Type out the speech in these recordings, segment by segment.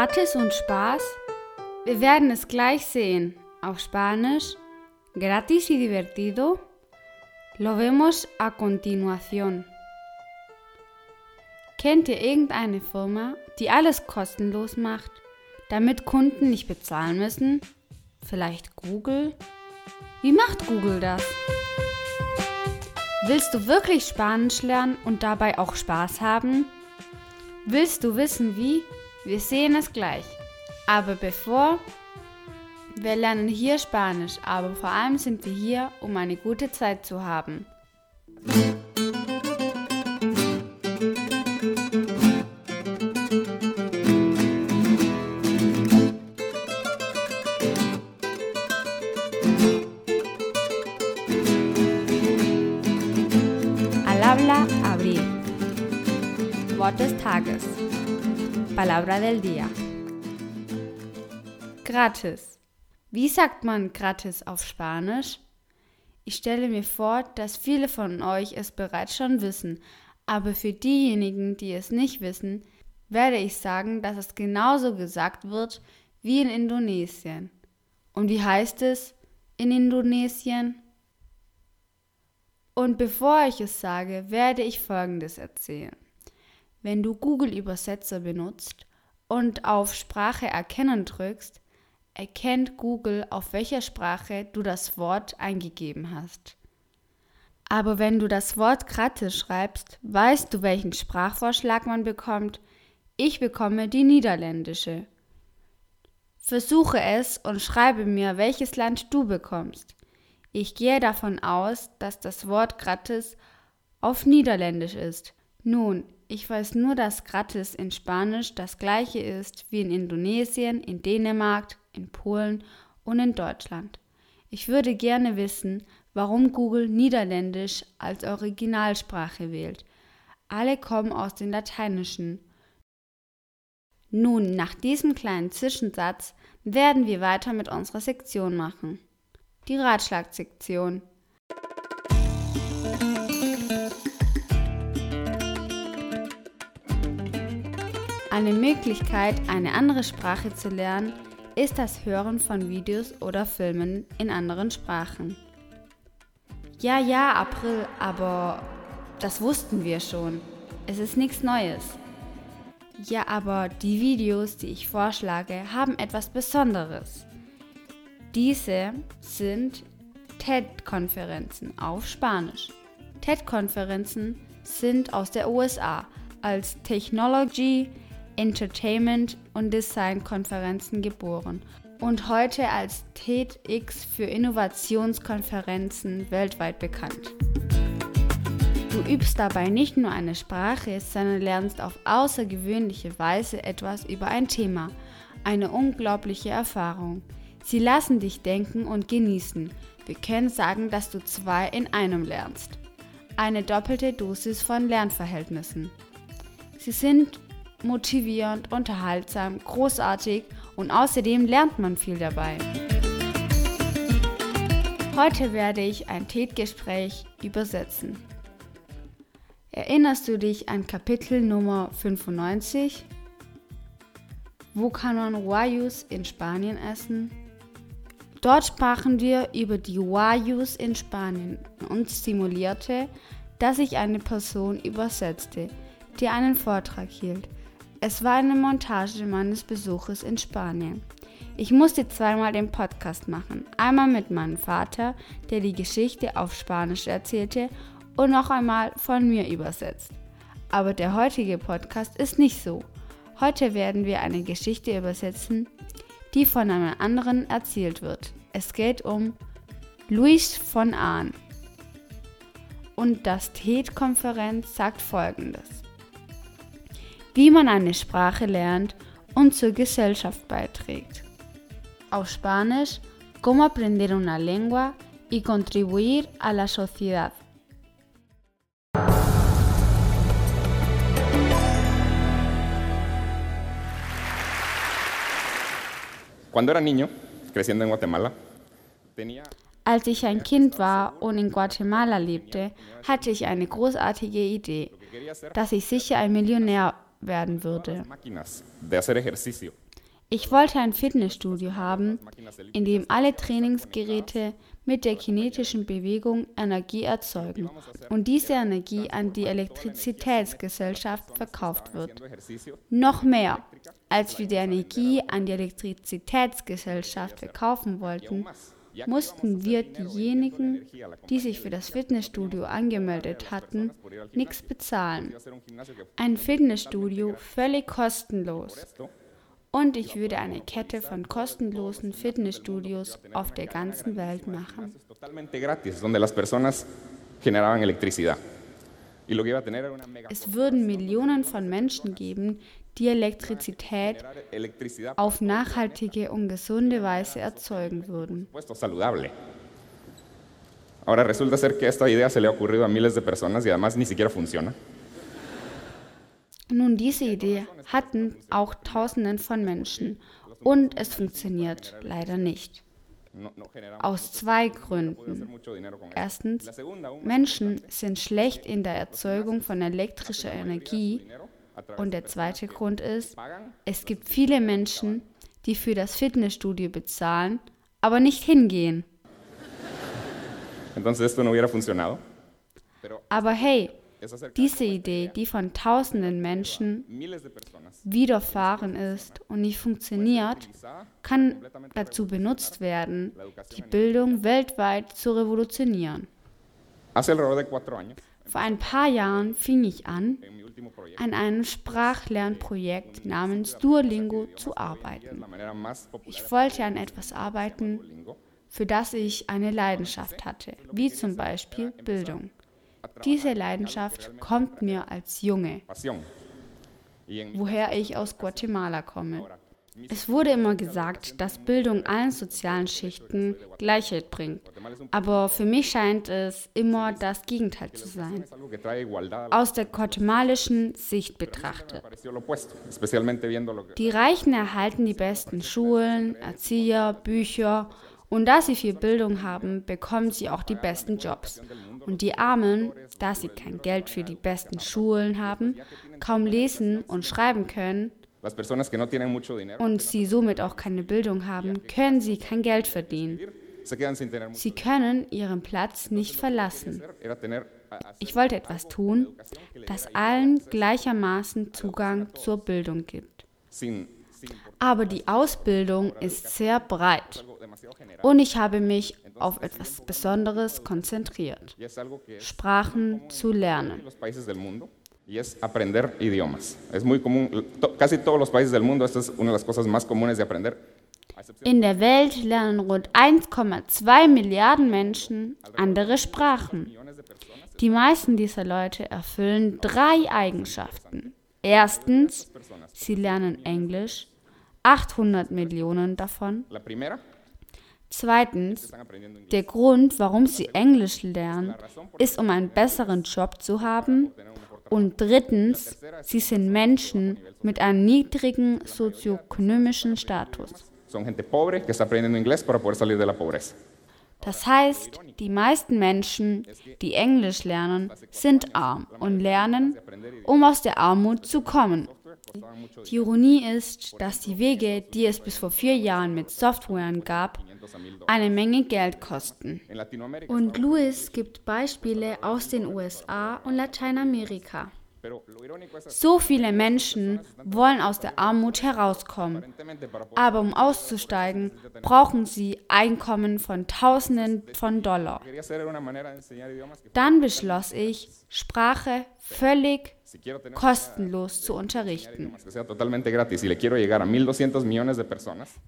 Gratis und Spaß? Wir werden es gleich sehen. Auf Spanisch, gratis y divertido. Lo vemos a continuación. Kennt ihr irgendeine Firma, die alles kostenlos macht, damit Kunden nicht bezahlen müssen? Vielleicht Google? Wie macht Google das? Willst du wirklich Spanisch lernen und dabei auch Spaß haben? Willst du wissen wie? Wir sehen es gleich. Aber bevor, wir lernen hier Spanisch, aber vor allem sind wir hier, um eine gute Zeit zu haben. Al habla Abril. Wort des Tages. Palabra del día. Gratis. Wie sagt man gratis auf Spanisch? Ich stelle mir vor, dass viele von euch es bereits schon wissen, aber für diejenigen, die es nicht wissen, werde ich sagen, dass es genauso gesagt wird wie in Indonesien. Und wie heißt es in Indonesien? Und bevor ich es sage, werde ich Folgendes erzählen. Wenn du Google-Übersetzer benutzt und auf Sprache erkennen drückst, erkennt Google, auf welcher Sprache du das Wort eingegeben hast. Aber wenn du das Wort gratis schreibst, weißt du, welchen Sprachvorschlag man bekommt. Ich bekomme die niederländische. Versuche es und schreibe mir, welches Land du bekommst. Ich gehe davon aus, dass das Wort gratis auf Niederländisch ist. Nun, ich weiß nur, dass gratis in Spanisch das gleiche ist wie in Indonesien, in Dänemark, in Polen und in Deutschland. Ich würde gerne wissen, warum Google Niederländisch als Originalsprache wählt. Alle kommen aus dem Lateinischen. Nun, nach diesem kleinen Zwischensatz werden wir weiter mit unserer Sektion machen. Die Ratschlagsektion. Eine Möglichkeit, eine andere Sprache zu lernen, ist das Hören von Videos oder Filmen in anderen Sprachen. Ja, ja, April, aber das wussten wir schon. Es ist nichts Neues. Ja, aber die Videos, die ich vorschlage, haben etwas Besonderes. Diese sind TED-Konferenzen auf Spanisch. TED-Konferenzen sind aus der USA als Technology, Entertainment und Design-Konferenzen geboren und heute als TEDx für Innovationskonferenzen weltweit bekannt. Du übst dabei nicht nur eine Sprache, sondern lernst auf außergewöhnliche Weise etwas über ein Thema, eine unglaubliche Erfahrung. Sie lassen dich denken und genießen. Wir können sagen, dass du zwei in einem lernst. Eine doppelte Dosis von Lernverhältnissen. Sie sind motivierend, unterhaltsam, großartig und außerdem lernt man viel dabei. Heute werde ich ein TED-Gespräch übersetzen. Erinnerst du dich an Kapitel Nummer 95? Wo kann man Guayus in Spanien essen? Dort sprachen wir über die Guayus in Spanien und simulierte, dass ich eine Person übersetzte, die einen Vortrag hielt. Es war eine Montage meines Besuches in Spanien. Ich musste zweimal den Podcast machen. Einmal mit meinem Vater, der die Geschichte auf Spanisch erzählte, und noch einmal von mir übersetzt. Aber der heutige Podcast ist nicht so. Heute werden wir eine Geschichte übersetzen, die von einem anderen erzählt wird. Es geht um Luis von Ahn. Und das TED-Konferenz sagt folgendes wie man eine Sprache lernt und zur Gesellschaft beiträgt. Auf Spanisch, cómo aprender una lengua y contribuir a la sociedad. Cuando era niño, creciendo en Guatemala, tenía Als ich ein Kind war und in Guatemala lebte, hatte ich eine großartige Idee, dass ich sicher ein Millionär werden würde. Ich wollte ein Fitnessstudio haben, in dem alle Trainingsgeräte mit der kinetischen Bewegung Energie erzeugen und diese Energie an die Elektrizitätsgesellschaft verkauft wird. Noch mehr, als wir die Energie an die Elektrizitätsgesellschaft verkaufen wollten, mussten wir diejenigen, die sich für das Fitnessstudio angemeldet hatten, nichts bezahlen. Ein Fitnessstudio völlig kostenlos. Und ich würde eine Kette von kostenlosen Fitnessstudios auf der ganzen Welt machen. Es würden Millionen von Menschen geben, die Elektrizität auf nachhaltige und gesunde Weise erzeugen würden. Ahora resulta ser que esta idea se le ha ocurrido a miles de personas y además ni siquiera funciona. Nun, diese Idee hatten auch Tausenden von Menschen und es funktioniert leider nicht. Aus zwei Gründen. Erstens, Menschen sind schlecht in der Erzeugung von elektrischer Energie. Und der zweite Grund ist, es gibt viele Menschen, die für das Fitnessstudio bezahlen, aber nicht hingehen. Aber hey, diese Idee, die von tausenden Menschen widerfahren ist und nicht funktioniert, kann dazu benutzt werden, die Bildung weltweit zu revolutionieren. Vor ein paar Jahren fing ich an, an einem Sprachlernprojekt namens Duolingo zu arbeiten. Ich wollte an etwas arbeiten, für das ich eine Leidenschaft hatte, wie zum Beispiel Bildung. Diese Leidenschaft kommt mir als Junge, woher ich aus Guatemala komme. Es wurde immer gesagt, dass Bildung allen sozialen Schichten Gleichheit bringt. Aber für mich scheint es immer das Gegenteil zu sein. Aus der guatemalischen Sicht betrachtet. Die Reichen erhalten die besten Schulen, Erzieher, Bücher und da sie viel Bildung haben, bekommen sie auch die besten Jobs. Und die Armen, da sie kein Geld für die besten Schulen haben, kaum lesen und schreiben können, und sie somit auch keine Bildung haben, können sie kein Geld verdienen. Sie können ihren Platz nicht verlassen. Ich wollte etwas tun, das allen gleichermaßen Zugang zur Bildung gibt. Aber die Ausbildung ist sehr breit und ich habe mich auf etwas Besonderes konzentriert, Sprachen zu lernen. Y es aprender idiomas. Es muy común, casi todos los países del mundo, esta es una de las cosas más comunes de aprender. In der Welt lernen rund 1,2 Milliarden Menschen andere Sprachen. Die meisten dieser Leute erfüllen drei Eigenschaften. Erstens, sie lernen Englisch, 800 Millionen davon. Zweitens, der Grund, warum sie Englisch lernen, ist, um einen besseren Job zu haben und drittens, sie sind Menschen mit einem niedrigen sozioökonomischen Status. Das heißt, die meisten Menschen, die Englisch lernen, sind arm und lernen, um aus der Armut zu kommen. Die Ironie ist, dass die Wege, die es bis vor vier Jahren mit Softwaren gab, eine Menge Geld kosten. Und Louis gibt Beispiele aus den USA und Lateinamerika. So viele Menschen wollen aus der Armut herauskommen, aber um auszusteigen, brauchen sie Einkommen von Tausenden von Dollar. Dann beschloss ich, Sprache völlig kostenlos zu unterrichten.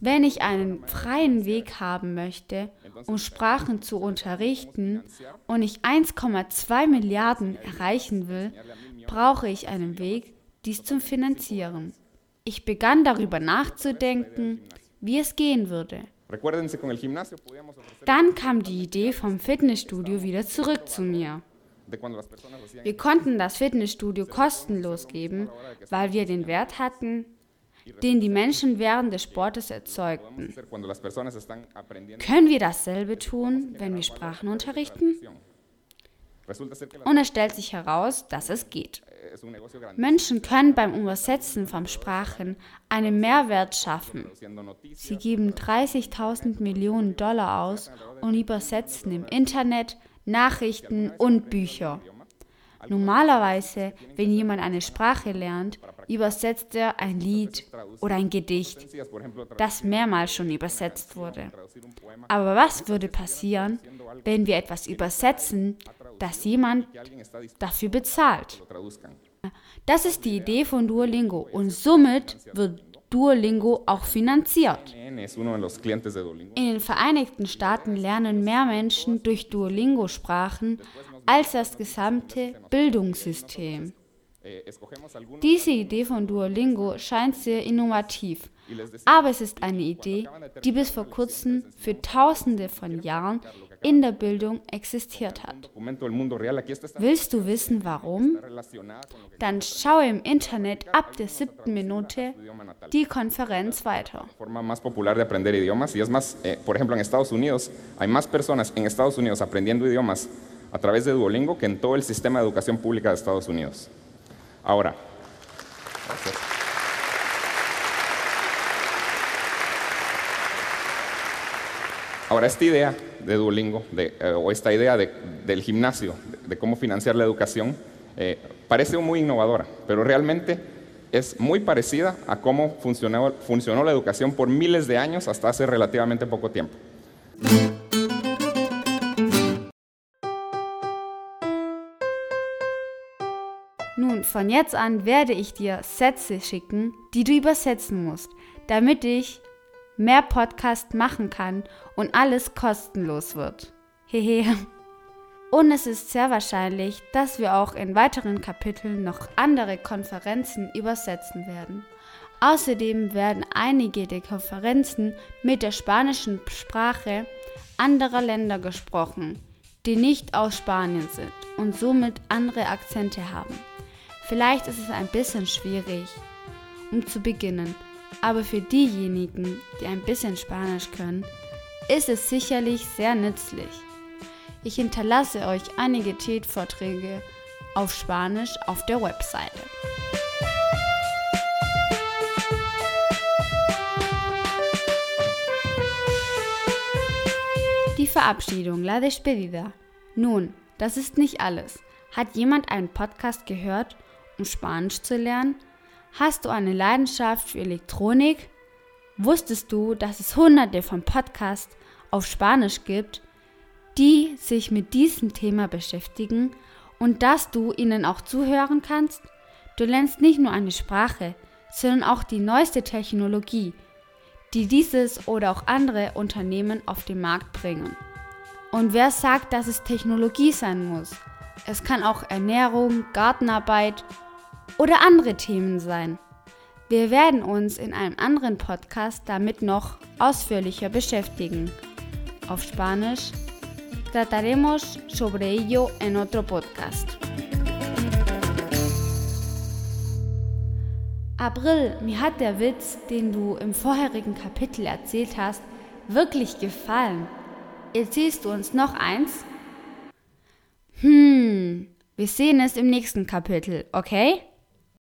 Wenn ich einen freien Weg haben möchte, um Sprachen zu unterrichten und ich 1,2 Milliarden erreichen will, brauche ich einen Weg, dies zu finanzieren. Ich begann darüber nachzudenken, wie es gehen würde. Dann kam die Idee vom Fitnessstudio wieder zurück zu mir. Wir konnten das Fitnessstudio kostenlos geben, weil wir den Wert hatten, den die Menschen während des Sportes erzeugten. Können wir dasselbe tun, wenn wir Sprachen unterrichten? Und es stellt sich heraus, dass es geht. Menschen können beim Übersetzen von Sprachen einen Mehrwert schaffen. Sie geben 30.000 Millionen Dollar aus und übersetzen im Internet Nachrichten und Bücher. Normalerweise, wenn jemand eine Sprache lernt, übersetzt er ein Lied oder ein Gedicht, das mehrmals schon übersetzt wurde. Aber was würde passieren, wenn wir etwas übersetzen, das jemand dafür bezahlt? Das ist die Idee von Duolingo und somit wird Duolingo auch finanziert. In den Vereinigten Staaten lernen mehr Menschen durch Duolingo Sprachen als das gesamte Bildungssystem. Diese Idee von Duolingo scheint sehr innovativ, aber es ist eine Idee, die bis vor kurzem für Tausende von Jahren in der Bildung existiert hat. Willst du wissen, warum? Dann schaue im Internet ab der siebten Minute die Konferenz weiter. a través de Duolingo que en todo el sistema de educación pública de Estados Unidos. Ahora, Ahora, esta idea de Duolingo, de, eh, o esta idea de, del gimnasio, de, de, cómo financiar la educación, eh, parece muy innovadora, pero realmente es muy parecida a cómo funcionó, funcionó la educación por miles de años hasta hace relativamente poco tiempo. Nun, von jetzt an werde ich dir Sätze schicken, die du übersetzen musst, damit ich mehr Podcast machen kann und alles kostenlos wird. Hehe. Und es ist sehr wahrscheinlich, dass wir auch in weiteren Kapiteln noch andere Konferenzen übersetzen werden. Außerdem werden einige der Konferenzen mit der spanischen Sprache anderer Länder gesprochen, die nicht aus Spanien sind und somit andere Akzente haben. Vielleicht ist es ein bisschen schwierig, um zu beginnen, aber für diejenigen, die ein bisschen Spanisch können, ist es sicherlich sehr nützlich. Ich hinterlasse euch einige TED-Vorträge auf Spanisch auf der Webseite. Die Verabschiedung, la despedida. Nun, das ist nicht alles. Hat jemand einen Podcast gehört, um Spanisch zu lernen? Hast du eine Leidenschaft für Elektronik? Wusstest du, dass es hunderte von Podcasts auf Spanisch gibt, die sich mit diesem Thema beschäftigen und dass du ihnen auch zuhören kannst? Du lernst nicht nur eine Sprache, sondern auch die neueste Technologie, die dieses oder auch andere Unternehmen auf den Markt bringen. Und wer sagt, dass es Technologie sein muss? Es kann auch Ernährung, Gartenarbeit oder andere Themen sein. Wir werden uns in einem anderen Podcast damit noch ausführlicher beschäftigen. Auf Spanisch trataremos sobre ello en otro podcast. April, mir hat der Witz, den du im vorherigen Kapitel erzählt hast, wirklich gefallen. Erzählst du uns noch eins? Hm, wir sehen es im nächsten Kapitel, okay?